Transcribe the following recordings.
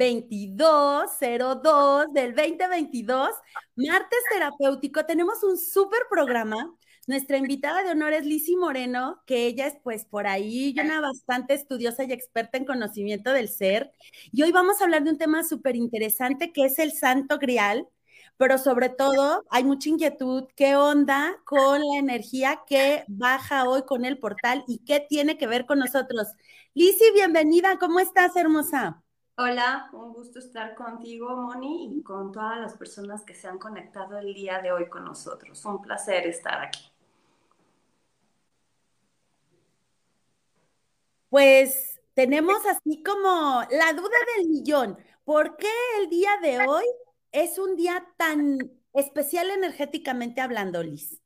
2202 del 2022, martes terapéutico. Tenemos un súper programa. Nuestra invitada de honor es Lizzy Moreno, que ella es pues por ahí una bastante estudiosa y experta en conocimiento del ser. Y hoy vamos a hablar de un tema súper interesante que es el Santo Grial pero sobre todo hay mucha inquietud. ¿Qué onda con la energía que baja hoy con el portal y qué tiene que ver con nosotros? Lisi, bienvenida. ¿Cómo estás, hermosa? Hola, un gusto estar contigo, Moni, y con todas las personas que se han conectado el día de hoy con nosotros. Un placer estar aquí. Pues tenemos así como la duda del millón. ¿Por qué el día de hoy es un día tan especial energéticamente hablando, Liz?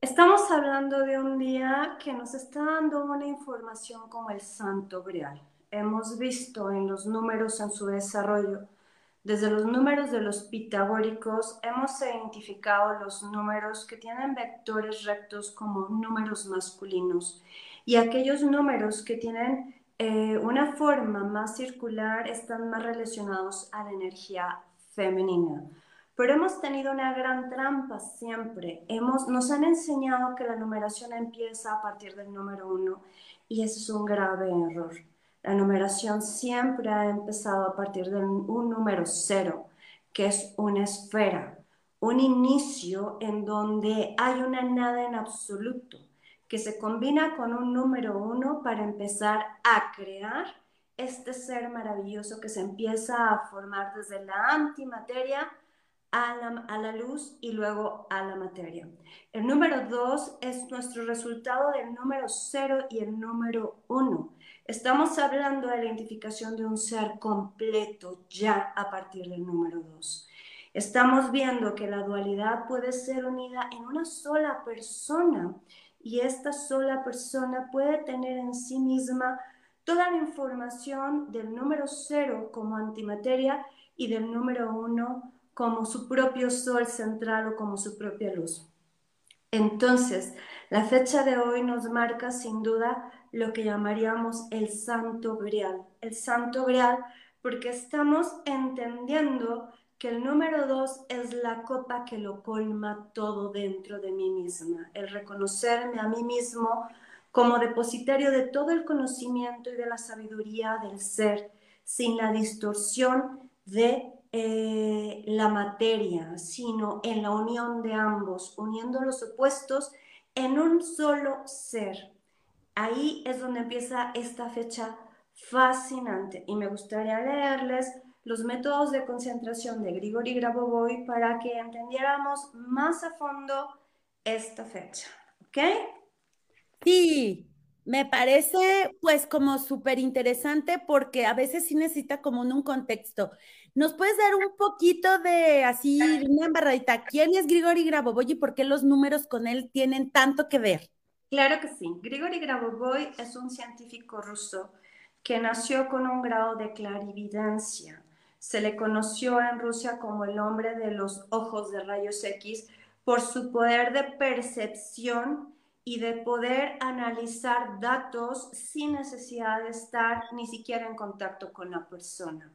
Estamos hablando de un día que nos está dando una información como el Santo Grial. Hemos visto en los números en su desarrollo, desde los números de los pitagóricos, hemos identificado los números que tienen vectores rectos como números masculinos y aquellos números que tienen eh, una forma más circular están más relacionados a la energía femenina. Pero hemos tenido una gran trampa siempre. Hemos, nos han enseñado que la numeración empieza a partir del número uno y eso es un grave error. La numeración siempre ha empezado a partir de un número cero, que es una esfera, un inicio en donde hay una nada en absoluto, que se combina con un número uno para empezar a crear este ser maravilloso que se empieza a formar desde la antimateria a la, luz y luego a la materia. El número dos es nuestro resultado del número cero y el número uno. Estamos hablando de la identificación de un ser completo ya a partir del número dos. Estamos viendo que la dualidad puede ser unida en una sola persona y esta sola persona puede tener en sí misma toda la información del número cero como antimateria y del número uno como su propio sol central o como su propia luz. Entonces, la fecha de hoy nos marca sin duda lo que llamaríamos el santo grial. El santo grial porque estamos entendiendo que el número dos es la copa que lo colma todo dentro de mí misma. El reconocerme a mí mismo como depositario de todo el conocimiento y de la sabiduría del ser, sin la distorsión de eh, la materia, sino en la unión de ambos, uniendo los opuestos en un solo ser. Ahí es donde empieza esta fecha fascinante y me gustaría leerles los métodos de concentración de Grigori Grabovoi para que entendiéramos más a fondo esta fecha. ¿Ok? Sí, me parece pues como súper interesante porque a veces sí necesita como un, contexto. ¿Nos puedes dar un poquito de así, una embarradita? ¿Quién es Grigori Grabovoi y por qué los números con él tienen tanto que ver? Claro que sí. Grigori Grabovoi es un científico ruso que nació con un grado de clarividencia. Se le conoció en Rusia como el hombre de los ojos de rayos X por su poder de percepción y de poder analizar datos sin necesidad de estar ni siquiera en contacto con la persona.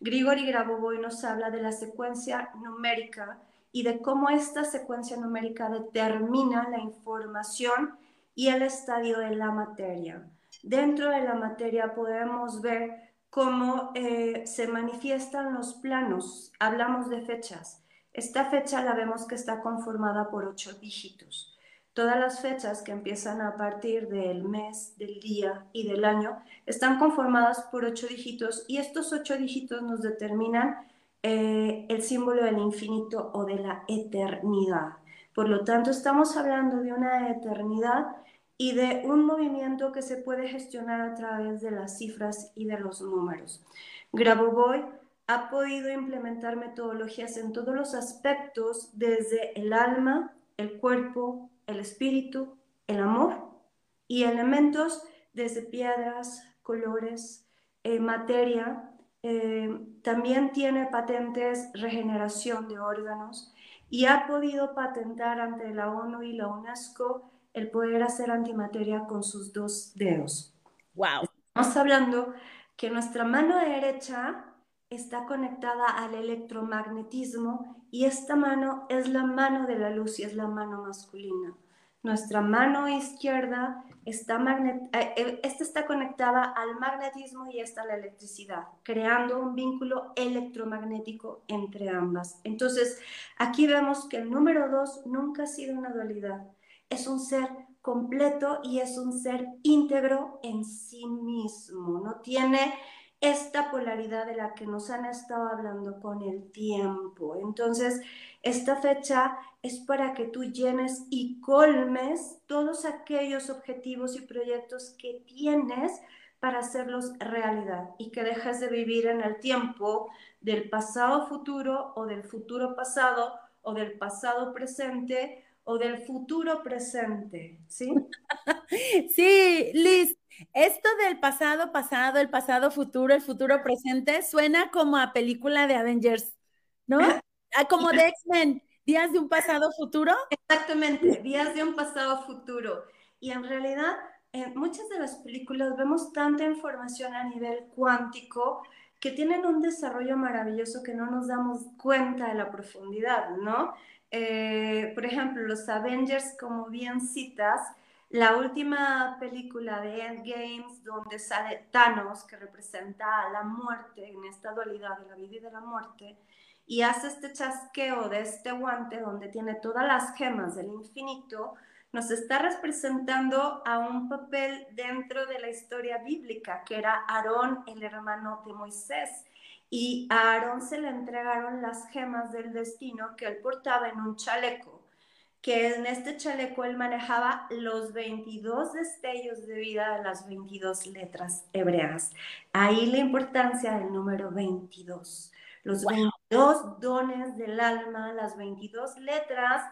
Grigori Grabovoi nos habla de la secuencia numérica y de cómo esta secuencia numérica determina la información y el estadio de la materia. Dentro de la materia podemos ver cómo eh, se manifiestan los planos. Hablamos de fechas. Esta fecha la vemos que está conformada por ocho dígitos. Todas las fechas que empiezan a partir del mes, del día y del año están conformadas por ocho dígitos y estos ocho dígitos nos determinan eh, el símbolo del infinito o de la eternidad. Por lo tanto, estamos hablando de una eternidad y de un movimiento que se puede gestionar a través de las cifras y de los números. Grabovoi ha podido implementar metodologías en todos los aspectos, desde el alma, el cuerpo, el espíritu, el amor y elementos desde piedras, colores, eh, materia. Eh, también tiene patentes regeneración de órganos y ha podido patentar ante la ONU y la UNESCO el poder hacer antimateria con sus dos dedos. Wow. Estamos hablando que nuestra mano derecha está conectada al electromagnetismo y esta mano es la mano de la luz y es la mano masculina. Nuestra mano izquierda está eh, eh, esta está conectada al magnetismo y esta a la electricidad, creando un vínculo electromagnético entre ambas. Entonces, aquí vemos que el número dos nunca ha sido una dualidad, es un ser completo y es un ser íntegro en sí mismo, no tiene esta polaridad de la que nos han estado hablando con el tiempo. Entonces, esta fecha es para que tú llenes y colmes todos aquellos objetivos y proyectos que tienes para hacerlos realidad y que dejes de vivir en el tiempo del pasado futuro o del futuro pasado o del pasado presente o del futuro presente, ¿sí? sí, Liz, esto del pasado pasado, el pasado futuro, el futuro presente, suena como a película de Avengers, ¿no? Ah, como de X-Men, días de un pasado futuro. Exactamente, días de un pasado futuro. Y en realidad, en muchas de las películas vemos tanta información a nivel cuántico que tienen un desarrollo maravilloso que no nos damos cuenta de la profundidad, ¿no? Eh, por ejemplo, los Avengers, como bien citas, la última película de Endgames, donde sale Thanos, que representa la muerte en esta dualidad de la vida y de la muerte, y hace este chasqueo de este guante donde tiene todas las gemas del infinito, nos está representando a un papel dentro de la historia bíblica, que era Aarón, el hermano de Moisés y a Aarón se le entregaron las gemas del destino que él portaba en un chaleco, que en este chaleco él manejaba los 22 destellos de vida de las 22 letras hebreas. Ahí la importancia del número 22. Los 22 dones del alma, las 22 letras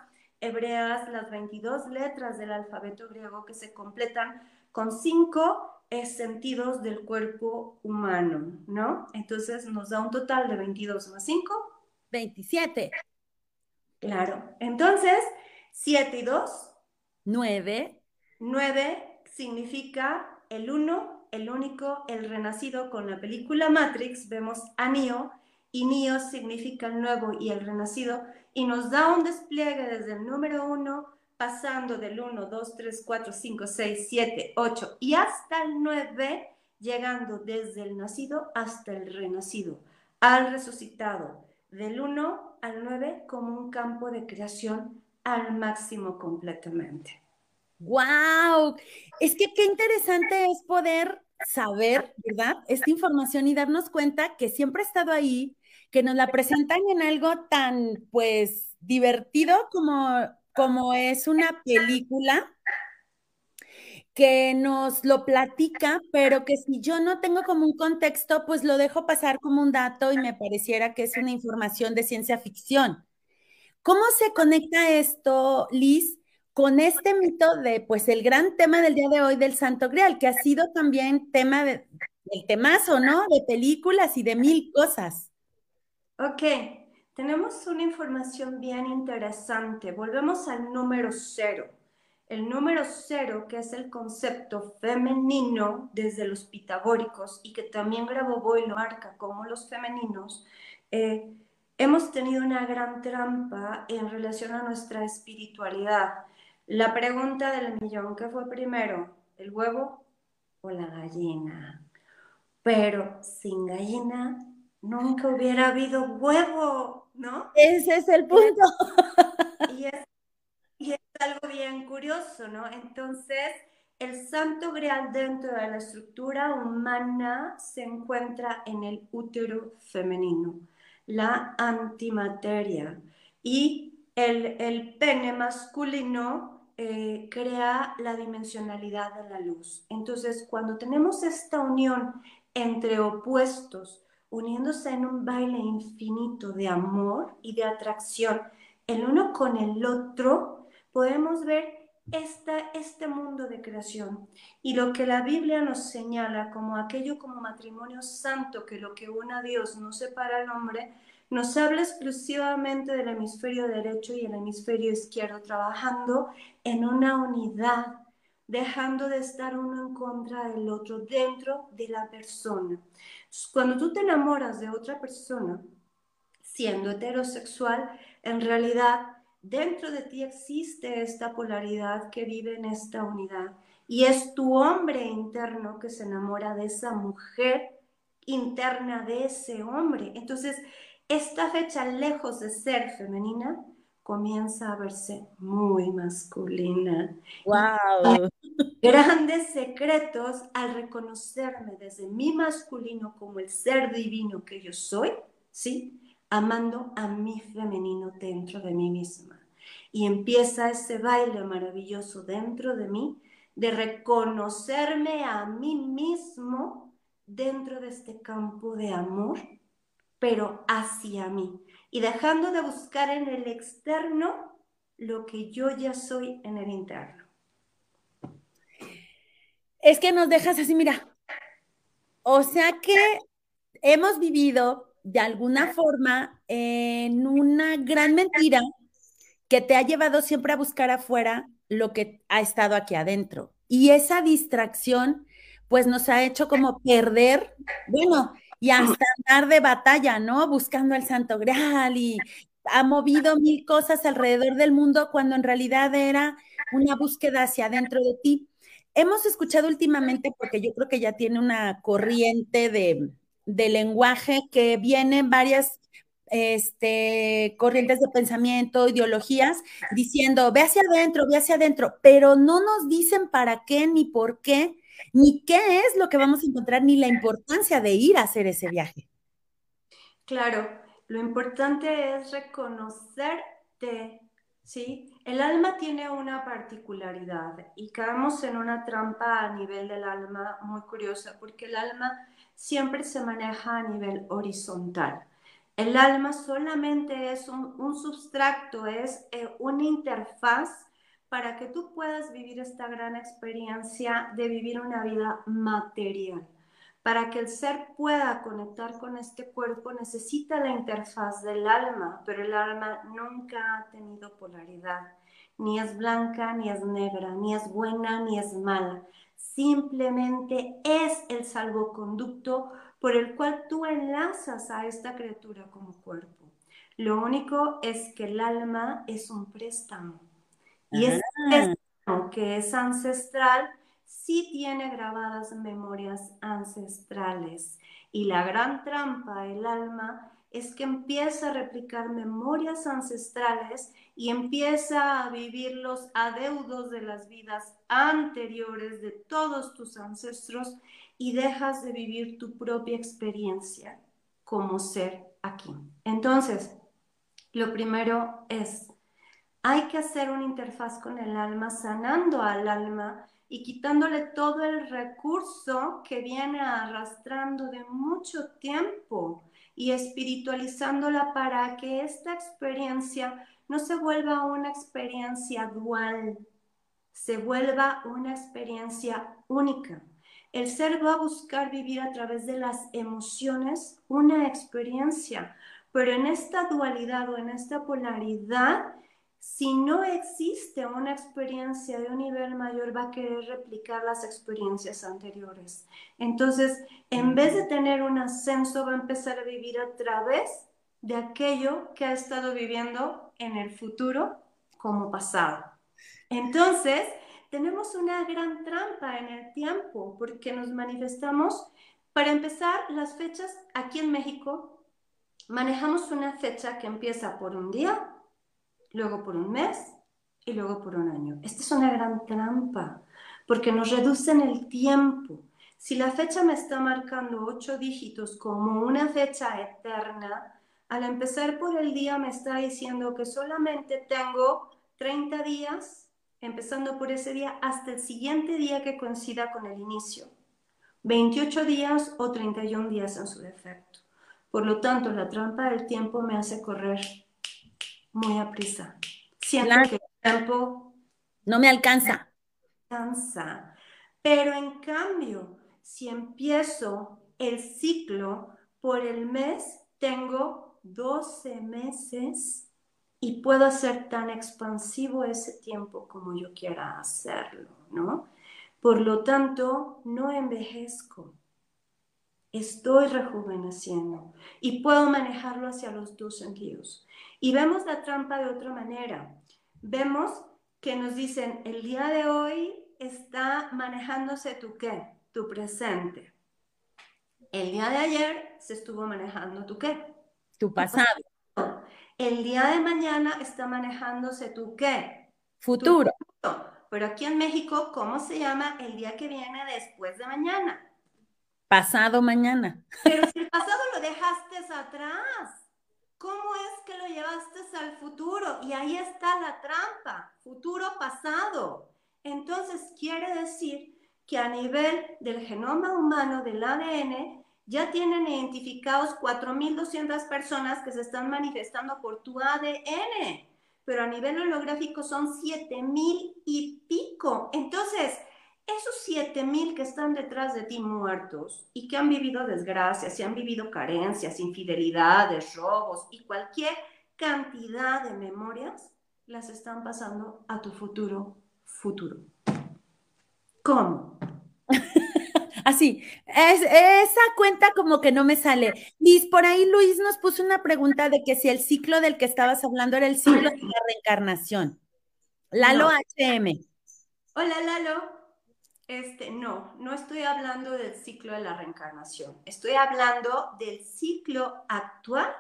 hebreas, las 22 letras del alfabeto griego que se completan con cinco sentidos del cuerpo humano, ¿no? Entonces nos da un total de 22 más 5. 27. Claro. Entonces, 7 y 2. 9. 9 significa el uno, el único, el renacido. Con la película Matrix vemos a Neo y Neo significa el nuevo y el renacido y nos da un despliegue desde el número 1 pasando del 1, 2, 3, 4, 5, 6, 7, 8 y hasta el 9, llegando desde el nacido hasta el renacido, al resucitado, del 1 al 9 como un campo de creación al máximo completamente. ¡Wow! Es que qué interesante es poder saber, ¿verdad? Esta información y darnos cuenta que siempre ha estado ahí, que nos la presentan en algo tan, pues, divertido como como es una película que nos lo platica, pero que si yo no tengo como un contexto, pues lo dejo pasar como un dato y me pareciera que es una información de ciencia ficción. ¿Cómo se conecta esto, Liz, con este mito de, pues, el gran tema del día de hoy del Santo Grial, que ha sido también tema de, del temazo, ¿no? De películas y de mil cosas. Ok, tenemos una información bien interesante. Volvemos al número cero. El número cero, que es el concepto femenino desde los pitagóricos y que también grabó Boy lo marca como los femeninos, eh, hemos tenido una gran trampa en relación a nuestra espiritualidad. La pregunta del millón, ¿qué fue primero? ¿El huevo o la gallina? Pero sin gallina nunca hubiera habido huevo. ¿no? Ese es el punto. Y es, algo bien curioso, ¿no? Entonces, el santo grial dentro de la estructura humana se encuentra en el útero femenino, la antimateria. Y el, pene masculino eh, crea la dimensionalidad de la luz. Entonces, cuando tenemos esta unión entre opuestos, uniéndose en un baile infinito de amor y de atracción el uno con el otro, podemos ver esta, este mundo de creación. Y lo que la Biblia nos señala como aquello como matrimonio santo, que lo que une a Dios no separa al hombre, nos habla exclusivamente del hemisferio derecho y el hemisferio izquierdo, trabajando en una unidad, dejando de estar uno en contra del otro dentro de la persona. Cuando tú te enamoras de otra persona, siendo heterosexual, en realidad dentro de ti existe esta polaridad que vive en esta unidad. Y es tu hombre interno que se enamora de esa mujer interna de ese hombre. Entonces, esta fecha, lejos de ser femenina, comienza a verse muy masculina. ¡Wow! Grandes secretos al reconocerme desde mi masculino como el ser divino que yo soy, ¿sí? Amando a mi femenino dentro de mí misma. Y empieza ese baile maravilloso dentro de mí de reconocerme a mí mismo dentro de este campo de amor, pero hacia mí. Y dejando de buscar en el externo lo que yo ya soy en el interno. Es que nos dejas así, mira. O sea que hemos vivido de alguna forma en una gran mentira que te ha llevado siempre a buscar afuera lo que ha estado aquí adentro. Y esa distracción, pues nos ha hecho como perder, bueno, y hasta andar de batalla, ¿no? Buscando el Santo Graal y ha movido mil cosas alrededor del mundo cuando en realidad era una búsqueda hacia adentro de ti. Hemos escuchado últimamente, porque yo creo que ya tiene una corriente de, lenguaje que viene en varias este, corrientes de pensamiento, ideologías, diciendo, ve hacia adentro, ve hacia adentro, pero no nos dicen para qué, ni por qué, ni qué es lo que vamos a encontrar, ni la importancia de ir a hacer ese viaje. Claro, lo importante es reconocerte, ¿sí? El alma tiene una particularidad y caemos en una trampa a nivel del alma muy curiosa, porque el alma siempre se maneja a nivel horizontal. El alma solamente es un, un substrato, es eh, una interfaz para que tú puedas vivir esta gran experiencia de vivir una vida material. Para que el ser pueda conectar con este cuerpo necesita la interfaz del alma, pero el alma nunca ha tenido polaridad. Ni es blanca, ni es negra, ni es buena, ni es mala. Simplemente es el salvoconducto por el cual tú enlazas a esta criatura como cuerpo. Lo único es que el alma es un préstamo. Y ese préstamo que es ancestral sí tiene grabadas memorias ancestrales. Y la gran trampa del alma es que empieza a replicar memorias ancestrales y empieza a vivir los adeudos de las vidas anteriores de todos tus ancestros y dejas de vivir tu propia experiencia como ser aquí. Entonces, lo primero es, hay que hacer una interfaz con el alma, sanando al alma y quitándole todo el recurso que viene arrastrando de mucho tiempo y espiritualizándola para que esta experiencia no se vuelva una experiencia dual, se vuelva una experiencia única. El ser va a buscar vivir a través de las emociones una experiencia, pero en esta dualidad o en esta polaridad, si no existe una experiencia de un nivel mayor, va a querer replicar las experiencias anteriores. Entonces, en vez de tener un ascenso, va a empezar a vivir a través de aquello que ha estado viviendo en el futuro como pasado. Entonces, tenemos una gran trampa en el tiempo porque nos manifestamos, para empezar, las fechas aquí en México, manejamos una fecha que empieza por un día, luego por un mes y luego por un año. Esta es una gran trampa porque nos reducen el tiempo. Si la fecha me está marcando ocho dígitos como una fecha eterna, al empezar por el día me está diciendo que solamente tengo 30 días empezando por ese día hasta el siguiente día que coincida con el inicio. 28 días o 31 días en su defecto. Por lo tanto, la trampa del tiempo me hace correr muy a prisa. Siento que el tiempo no me alcanza. Alcanza. Pero en cambio, si empiezo el ciclo por el mes, tengo 12 meses y puedo hacer tan expansivo ese tiempo como yo quiera hacerlo, ¿no? Por lo tanto, no envejezco. estoy rejuveneciendo y puedo manejarlo hacia los dos sentidos. Y vemos la trampa de otra manera. Vemos que nos dicen, el día de hoy está manejándose tu qué, tu presente. El día de ayer se estuvo manejando tu qué, tu pasado. El día de mañana está manejándose tu qué, futuro. Pero aquí en México, ¿cómo se llama el día que viene después de mañana? Pasado mañana. Pero si el pasado lo dejaste atrás, ¿cómo es que lo llevaste al futuro? Y ahí está la trampa, futuro pasado. Entonces quiere decir que a nivel del genoma humano, del ADN, ya tienen identificados 4.200 personas que se están manifestando por tu ADN, pero a nivel holográfico son 7.000 y pico. Entonces, esos 7000 que están detrás de ti muertos y que han vivido desgracias, y han vivido carencias, infidelidades, robos y cualquier cantidad de memorias, las están pasando a tu futuro futuro. ¿Cómo? Así, es, esa cuenta como que no me sale. Liz, por ahí Luis nos puso una pregunta de que si el ciclo del que estabas hablando era el ciclo de la reencarnación. Lalo HM. Hola Lalo. Este, no, no estoy hablando del ciclo de la reencarnación. Estoy hablando del ciclo actual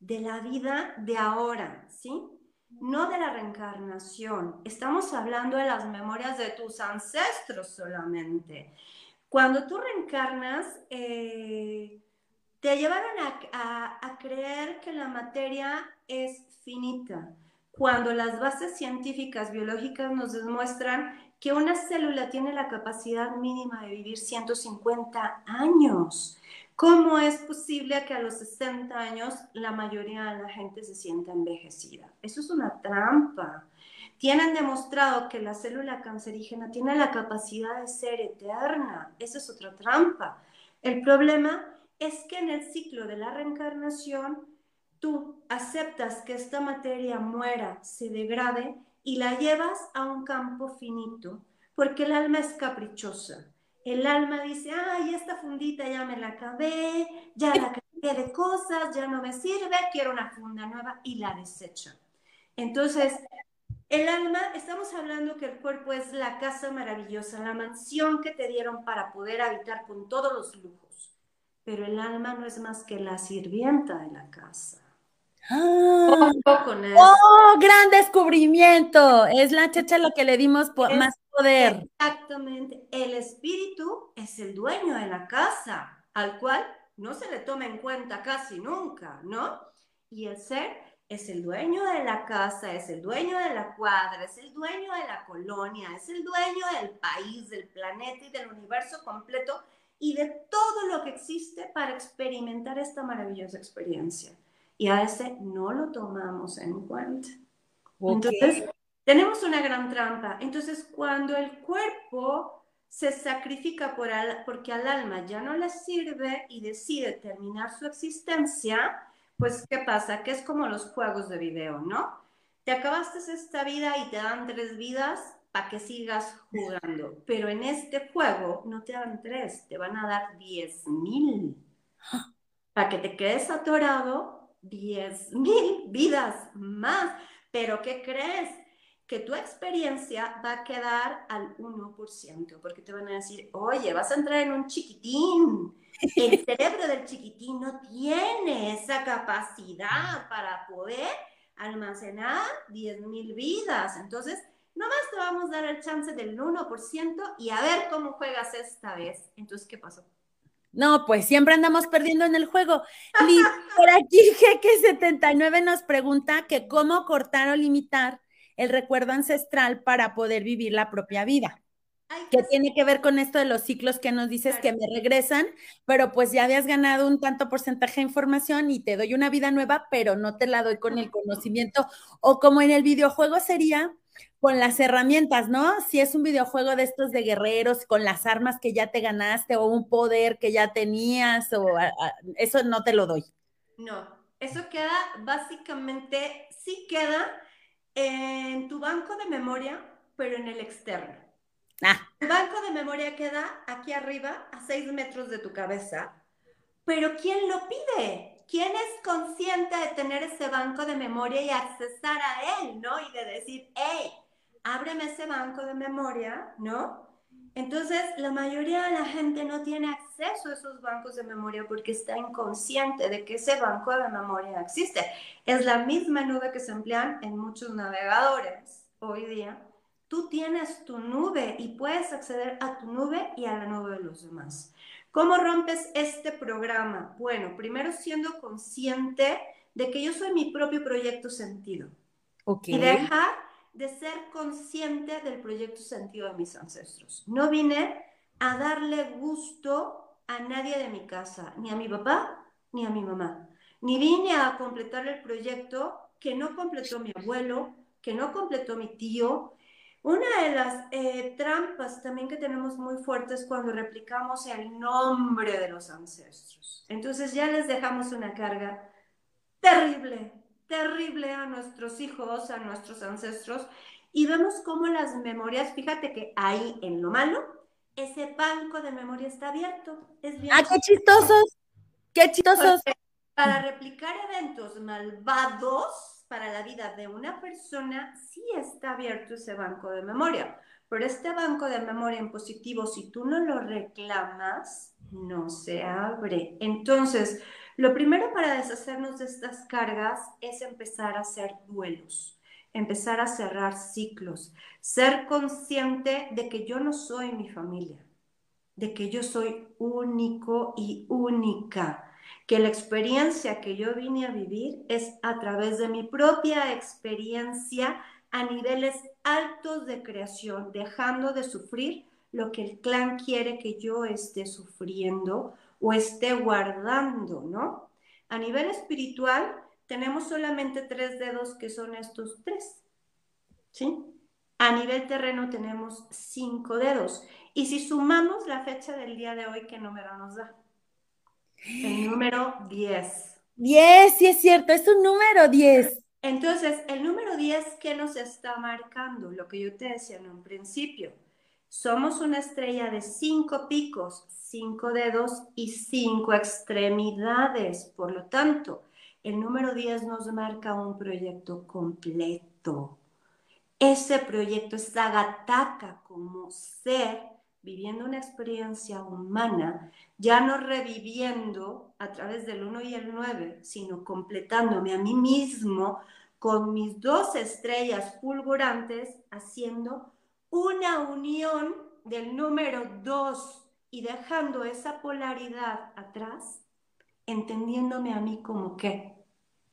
de la vida de ahora, ¿sí? No de la reencarnación. Estamos hablando de las memorias de tus ancestros solamente. Cuando tú reencarnas, eh, te llevaron a creer que la materia es finita, cuando las bases científicas biológicas nos demuestran que una célula tiene la capacidad mínima de vivir 150 años. ¿Cómo es posible que a los 60 años la mayoría de la gente se sienta envejecida? Eso es una trampa. Tienen demostrado que la célula cancerígena tiene la capacidad de ser eterna. Esa es otra trampa. El problema es que en el ciclo de la reencarnación tú aceptas que esta materia muera, se degrade y la llevas a un campo finito, porque el alma es caprichosa. El alma dice, ay, esta fundita ya me la acabé, ya la cargué de cosas, ya no me sirve, quiero una funda nueva y la desecha. Entonces, el alma, estamos hablando que el cuerpo es la casa maravillosa, la mansión que te dieron para poder habitar con todos los lujos, pero el alma no es más que la sirvienta de la casa. Ah, ¡Oh, gran descubrimiento! Es la checha lo que le dimos más poder. Exactamente. El espíritu es el dueño de la casa, al cual no se le toma en cuenta casi nunca, ¿no? Y el ser es el dueño de la casa, es el dueño de la cuadra, es el dueño de la colonia, es el dueño del país, del planeta y del universo completo y de todo lo que existe para experimentar esta maravillosa experiencia y a ese no lo tomamos en cuenta. Entonces, tenemos una gran trampa. Entonces, cuando el cuerpo se sacrifica por porque al alma ya no le sirve y decide terminar su existencia, pues, ¿qué pasa? Que es como los juegos de video, ¿no? Te acabaste esta vida y te dan tres vidas para que sigas jugando. Pero en este juego no te dan tres, te van a dar diez mil. Para que te quedes atorado 10 mil vidas más. Pero ¿qué crees? Que tu experiencia va a quedar al 1%, porque te van a decir, oye, vas a entrar en un chiquitín. El cerebro del chiquitín no tiene esa capacidad para poder almacenar 10 mil vidas. Entonces, nomás te vamos a dar el chance del 1% y a ver cómo juegas esta vez. Entonces, ¿qué pasó? No, pues siempre andamos perdiendo en el juego. Liz, por aquí Jeque79 nos pregunta que cómo cortar o limitar el recuerdo ancestral para poder vivir la propia vida. ¿Qué tiene que ver con esto de los ciclos que nos dices que me regresan, pero pues ya habías ganado un tanto porcentaje de información y te doy una vida nueva, pero no te la doy con el conocimiento. O como en el videojuego sería con las herramientas, ¿no? Si es un videojuego de estos de guerreros, con las armas que ya te ganaste o un poder que ya tenías, o eso no te lo doy. No, eso queda básicamente, sí queda en tu banco de memoria, pero en el externo. Ah. El banco de memoria queda aquí arriba, a seis metros de tu cabeza, pero ¿quién lo pide? ¿Quién es consciente de tener ese banco de memoria y accesar a él, ¿no? Y de decir, hey, ábreme ese banco de memoria, ¿no? Entonces, la mayoría de la gente no tiene acceso a esos bancos de memoria porque está inconsciente de que ese banco de memoria existe. Es la misma nube que se emplean en muchos navegadores hoy día. Tú tienes tu nube y puedes acceder a tu nube y a la nube de los demás. ¿Cómo rompes este programa? Bueno, primero siendo consciente de que yo soy mi propio proyecto sentido. Okay. Y dejar de ser consciente del proyecto sentido de mis ancestros. No vine a darle gusto a nadie de mi casa, ni a mi papá, ni a mi mamá. Ni vine a completar el proyecto que no completó mi abuelo, que no completó mi tío. Una de las eh, trampas también que tenemos muy fuertes cuando replicamos el nombre de los ancestros. Entonces ya les dejamos una carga terrible, terrible a nuestros hijos, a nuestros ancestros, y vemos cómo las memorias, fíjate que ahí en lo malo, ese banco de memoria está abierto. Es bien ¡Ah, qué chistosos! ¡Qué chistosos! para replicar eventos malvados para la vida de una persona, sí está abierto ese banco de memoria. Pero este banco de memoria en positivo, si tú no lo reclamas, no se abre. Entonces, lo primero para deshacernos de estas cargas es empezar a hacer duelos, empezar a cerrar ciclos, ser consciente de que yo no soy mi familia, de que yo soy único y única, que la experiencia que yo vine a vivir es a través de mi propia experiencia a niveles altos de creación, dejando de sufrir lo que el clan quiere que yo esté sufriendo o esté guardando, ¿no? A nivel espiritual, tenemos solamente tres dedos que son estos tres, ¿sí? A nivel terreno tenemos cinco dedos. Y si sumamos la fecha del día de hoy, ¿qué número nos da? El número 10. 10, sí es cierto, es un número 10. Entonces, el número 10, ¿qué nos está marcando? Lo que yo te decía en un principio. Somos una estrella de cinco picos, cinco dedos y cinco extremidades. Por lo tanto, el número 10 nos marca un proyecto completo. Ese proyecto es Agataka como ser, viviendo una experiencia humana, ya no reviviendo a través del 1 y el 9, sino completándome a mí mismo con mis dos estrellas fulgurantes, haciendo una unión del número 2 y dejando esa polaridad atrás, entendiéndome a mí como qué,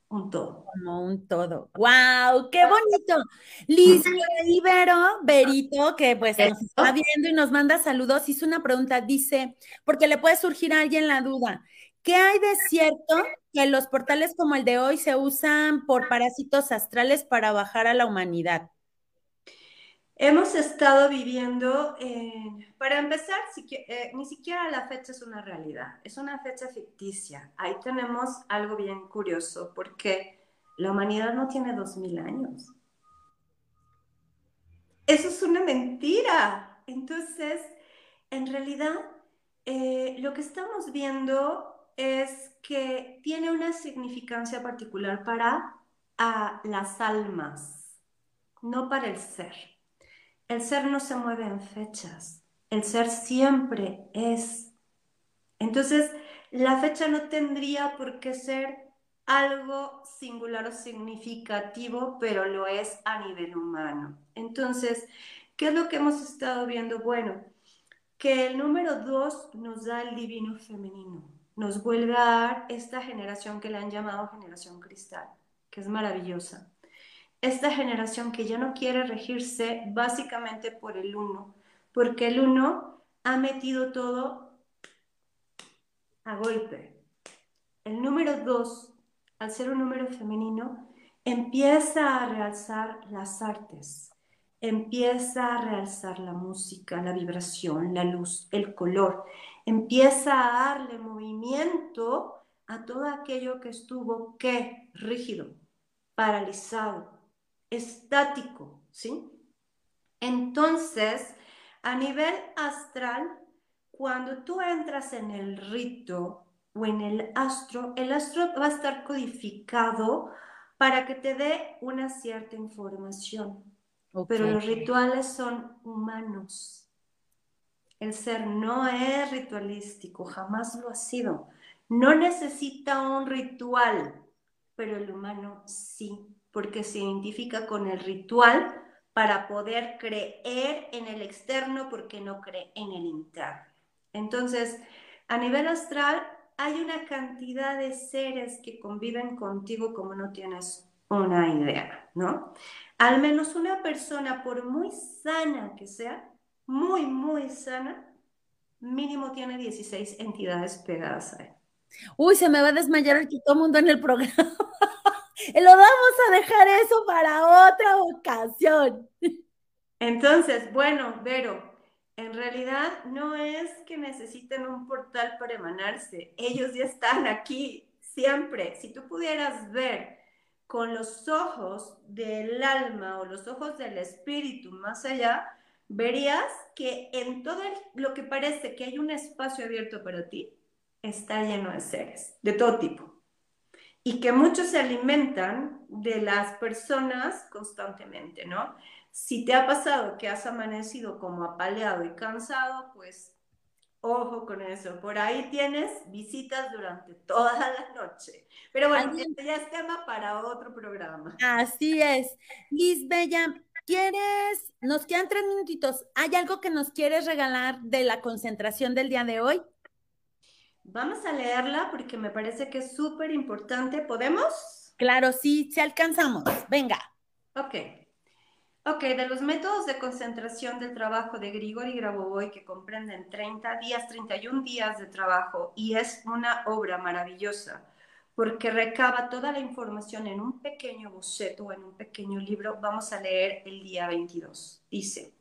un todo. Como un todo. ¡Wow! ¡Qué bonito! Liz Ibero, Berito, que pues nos está viendo y nos manda saludos, hizo una pregunta, dice, porque le puede surgir a alguien la duda, ¿qué hay de cierto que los portales como el de hoy se usan por parásitos astrales para bajar a la humanidad? Hemos estado viviendo, para empezar, eh, ni siquiera la fecha es una realidad, es una fecha ficticia. Ahí tenemos algo bien curioso, porque la humanidad no tiene dos mil años. Eso es una mentira. Entonces, en realidad, eh, lo que estamos viendo es que tiene una significancia particular para las almas, no para el ser. El ser no se mueve en fechas, el ser siempre es. Entonces, la fecha no tendría por qué ser algo singular o significativo, pero lo es a nivel humano. Entonces, ¿qué es lo que hemos estado viendo? Bueno, que el número dos nos da el divino femenino, nos vuelve a dar esta generación que le han llamado generación cristal, que es maravillosa esta generación que ya no quiere regirse básicamente por el uno, porque el uno ha metido todo a golpe. El número dos, al ser un número femenino, empieza a realzar las artes, empieza a realzar la música, la vibración, la luz, el color, empieza a darle movimiento a todo aquello que estuvo, ¿qué? Rígido, paralizado, estático, ¿sí? Entonces, a nivel astral, cuando tú entras en el rito o en el astro, el astro va a estar codificado para que te dé una cierta información. Pero los rituales son humanos. El ser no es ritualístico, jamás lo ha sido. No necesita un ritual, pero el humano sí, porque se identifica con el ritual para poder creer en el externo porque no cree en el interno. Entonces, a nivel astral, hay una cantidad de seres que conviven contigo como no tienes una idea, ¿no? Al menos una persona, por muy sana que sea, muy, muy sana, mínimo tiene 16 entidades pegadas a él. Uy, se me va a desmayar aquí todo el mundo en el programa. Lo vamos a dejar eso para otra ocasión. Entonces, bueno, Vero, en realidad no es que necesiten un portal para emanarse, ellos ya están aquí siempre. Si tú pudieras ver con los ojos del alma o los ojos del espíritu más allá, verías que en todo lo que parece que hay un espacio abierto para ti, está lleno de seres, de todo tipo. Y que muchos se alimentan de las personas constantemente, ¿no? Si te ha pasado que has amanecido como apaleado y cansado, pues ojo con eso. Por ahí tienes visitas durante toda la noche. Pero bueno, este ya es tema para otro programa. Así es. Liz Bella, ¿quieres? Nos quedan tres minutitos. ¿Hay algo que nos quieres regalar de la concentración del día de hoy? Vamos a leerla porque me parece que es súper importante. ¿Podemos? Claro, sí, sí alcanzamos. Venga. Ok. Ok, de los métodos de concentración del trabajo de Grigori Grabovoi, que comprenden 30 días, 31 días de trabajo, y es una obra maravillosa, porque recaba toda la información en un pequeño boceto o en un pequeño libro, vamos a leer el día 22. Dice,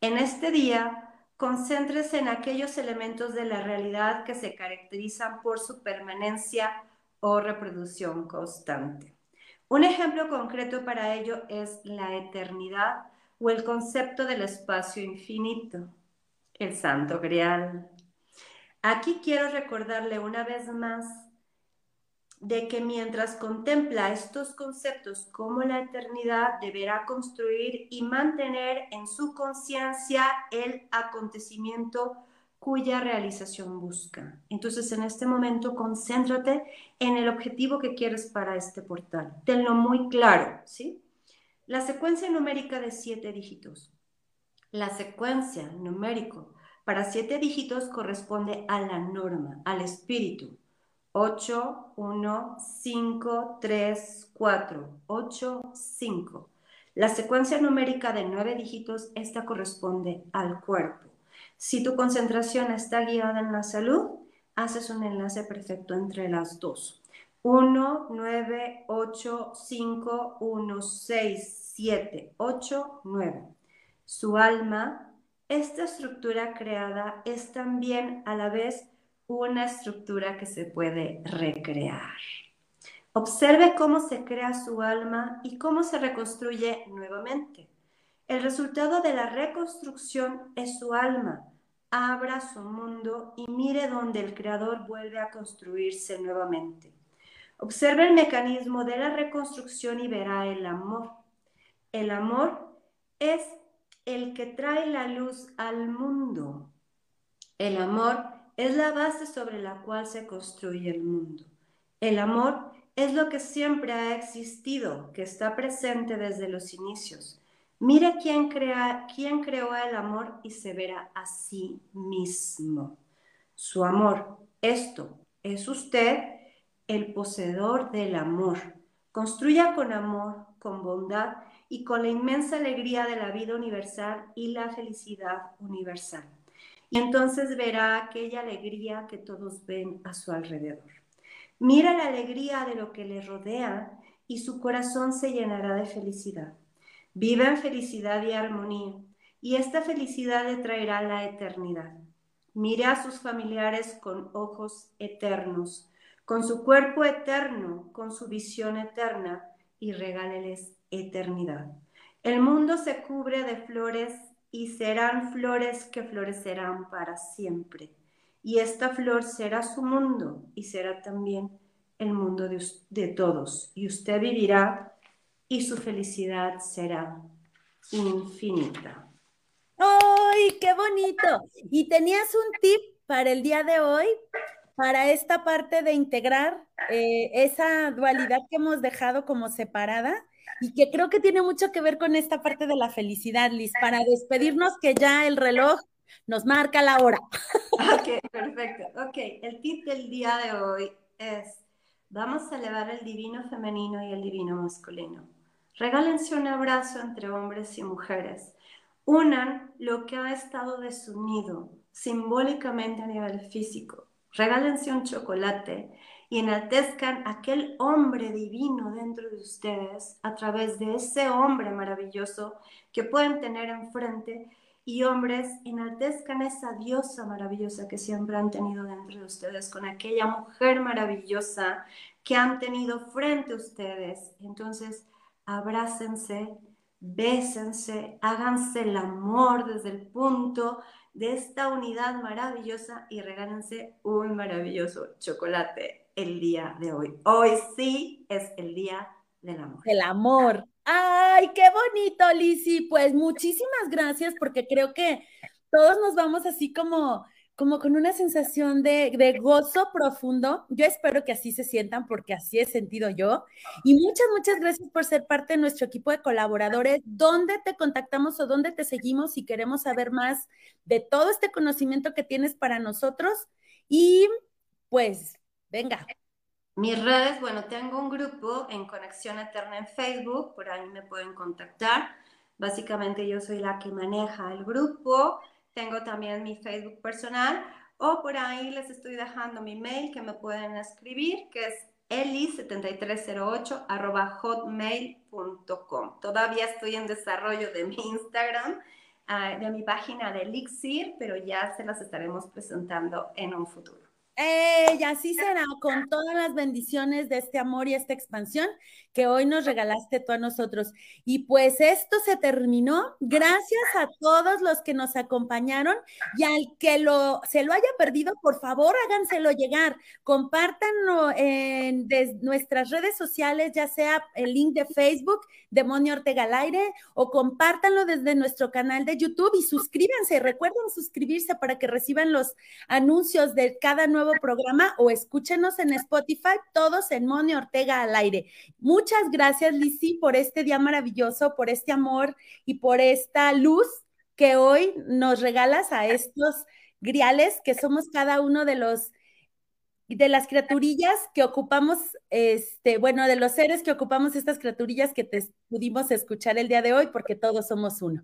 en este día, concéntrese en aquellos elementos de la realidad que se caracterizan por su permanencia o reproducción constante. Un ejemplo concreto para ello es la eternidad o el concepto del espacio infinito, el santo grial. Aquí quiero recordarle una vez más de que mientras contempla estos conceptos como la eternidad, deberá construir y mantener en su conciencia el acontecimiento cuya realización busca. Entonces, en este momento, concéntrate en el objetivo que quieres para este portal. Tenlo muy claro, ¿sí? La secuencia numérica de siete dígitos. La secuencia numérico para siete dígitos corresponde a la norma, al espíritu. 8, 1, 5, 3, 4, 8, 5. La secuencia numérica de nueve dígitos, esta corresponde al cuerpo. Si tu concentración está guiada en la salud, haces un enlace perfecto entre las dos. 1, 9, 8, 5, 1, 6, 7, 8, 9. Su alma, esta estructura creada es también a la vez una estructura que se puede recrear. Observe cómo se crea su alma y cómo se reconstruye nuevamente. El resultado de la reconstrucción es su alma. Abra su mundo y mire donde el creador vuelve a construirse nuevamente. Observe el mecanismo de la reconstrucción y verá el amor. El amor es el que trae la luz al mundo. El amor es la base sobre la cual se construye el mundo. El amor es lo que siempre ha existido, que está presente desde los inicios. Mira quién, quién creó el amor y se verá a sí mismo. Su amor, esto es usted el poseedor del amor. Construya con amor, con bondad y con la inmensa alegría de la vida universal y la felicidad universal. Y entonces verá aquella alegría que todos ven a su alrededor. Mira la alegría de lo que le rodea y su corazón se llenará de felicidad. Viva en felicidad y armonía, y esta felicidad le traerá la eternidad. Mire a sus familiares con ojos eternos, con su cuerpo eterno, con su visión eterna, y regáleles eternidad. El mundo se cubre de flores y serán flores que florecerán para siempre. y esta flor será su mundo y será también el mundo de, todos. Y usted vivirá y su felicidad será infinita. ¡Ay, qué bonito! ¿Y tenías un tip para el día de hoy? Para esta parte de integrar eh, esa dualidad que hemos dejado como separada y que creo que tiene mucho que ver con esta parte de la felicidad, Liz, para despedirnos que ya el reloj nos marca la hora. Ok, perfecto. Ok, el tip del día de hoy es, vamos a elevar el divino femenino y el divino masculino. Regálense un abrazo entre hombres y mujeres. Unan lo que ha estado desunido simbólicamente a nivel físico. Regálense un chocolate y enaltezcan aquel hombre divino dentro de ustedes a través de ese hombre maravilloso que pueden tener enfrente y hombres enaltezcan esa diosa maravillosa que siempre han tenido dentro de ustedes, con aquella mujer maravillosa que han tenido frente a ustedes. Entonces, abrácense, bésense, háganse el amor desde el punto de esta unidad maravillosa y regálense un maravilloso chocolate el día de hoy. Hoy sí es el día del amor. El amor. Ay, qué bonito, Lizzy. Pues muchísimas gracias porque creo que todos nos vamos así como como con una sensación de, de, gozo profundo. Yo espero que así se sientan porque así he sentido yo. Y muchas, muchas gracias por ser parte de nuestro equipo de colaboradores. ¿Dónde te contactamos o dónde te seguimos si queremos saber más de todo este conocimiento que tienes para nosotros? Y pues, venga. Mis redes, bueno, tengo un grupo en Conexión Eterna en Facebook, por ahí me pueden contactar. Básicamente yo soy la que maneja el grupo. Tengo también mi Facebook personal o por ahí les estoy dejando mi mail que me pueden escribir, que es eli7308 hotmail.com. Todavía estoy en desarrollo de mi Instagram, ah, de mi página de Elixir, pero ya se las estaremos presentando en un futuro. Y así será, con todas las bendiciones de este amor y esta expansión que hoy nos regalaste tú a nosotros. Y pues esto se terminó. Gracias a todos los que nos acompañaron y al que lo, se lo haya perdido, por favor, háganselo llegar. Compártanlo en nuestras redes sociales, ya sea el link de Facebook, Demonio Ortega al aire, o compártanlo desde nuestro canal de YouTube y suscríbanse. Recuerden suscribirse para que reciban los anuncios de cada nuevo programa o escúchenos en Spotify, todos en Monio Ortega al aire. Muchas gracias, Lizzy, por este día maravilloso, por este amor y por esta luz que hoy nos regalas a estos griales que somos cada uno de los de las criaturillas que ocupamos, este, bueno, de los seres que ocupamos estas criaturillas que te pudimos escuchar el día de hoy, porque todos somos uno.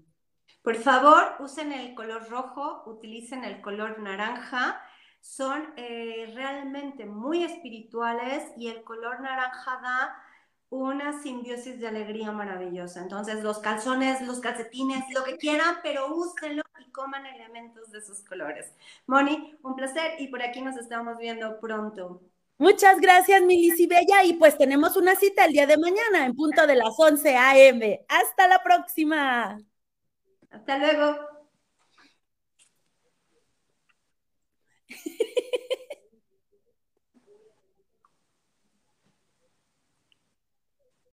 Por favor, usen el color rojo, utilicen el color naranja son eh, realmente muy espirituales y el color naranja da una simbiosis de alegría maravillosa. Entonces, los calzones, los calcetines, lo que quieran, pero úsenlo y coman elementos de sus colores. Moni, un placer y por aquí nos estamos viendo pronto. Muchas gracias, Milici Bella. Y pues tenemos una cita el día de mañana en punto de las 11 a.m. Hasta la próxima. Hasta luego.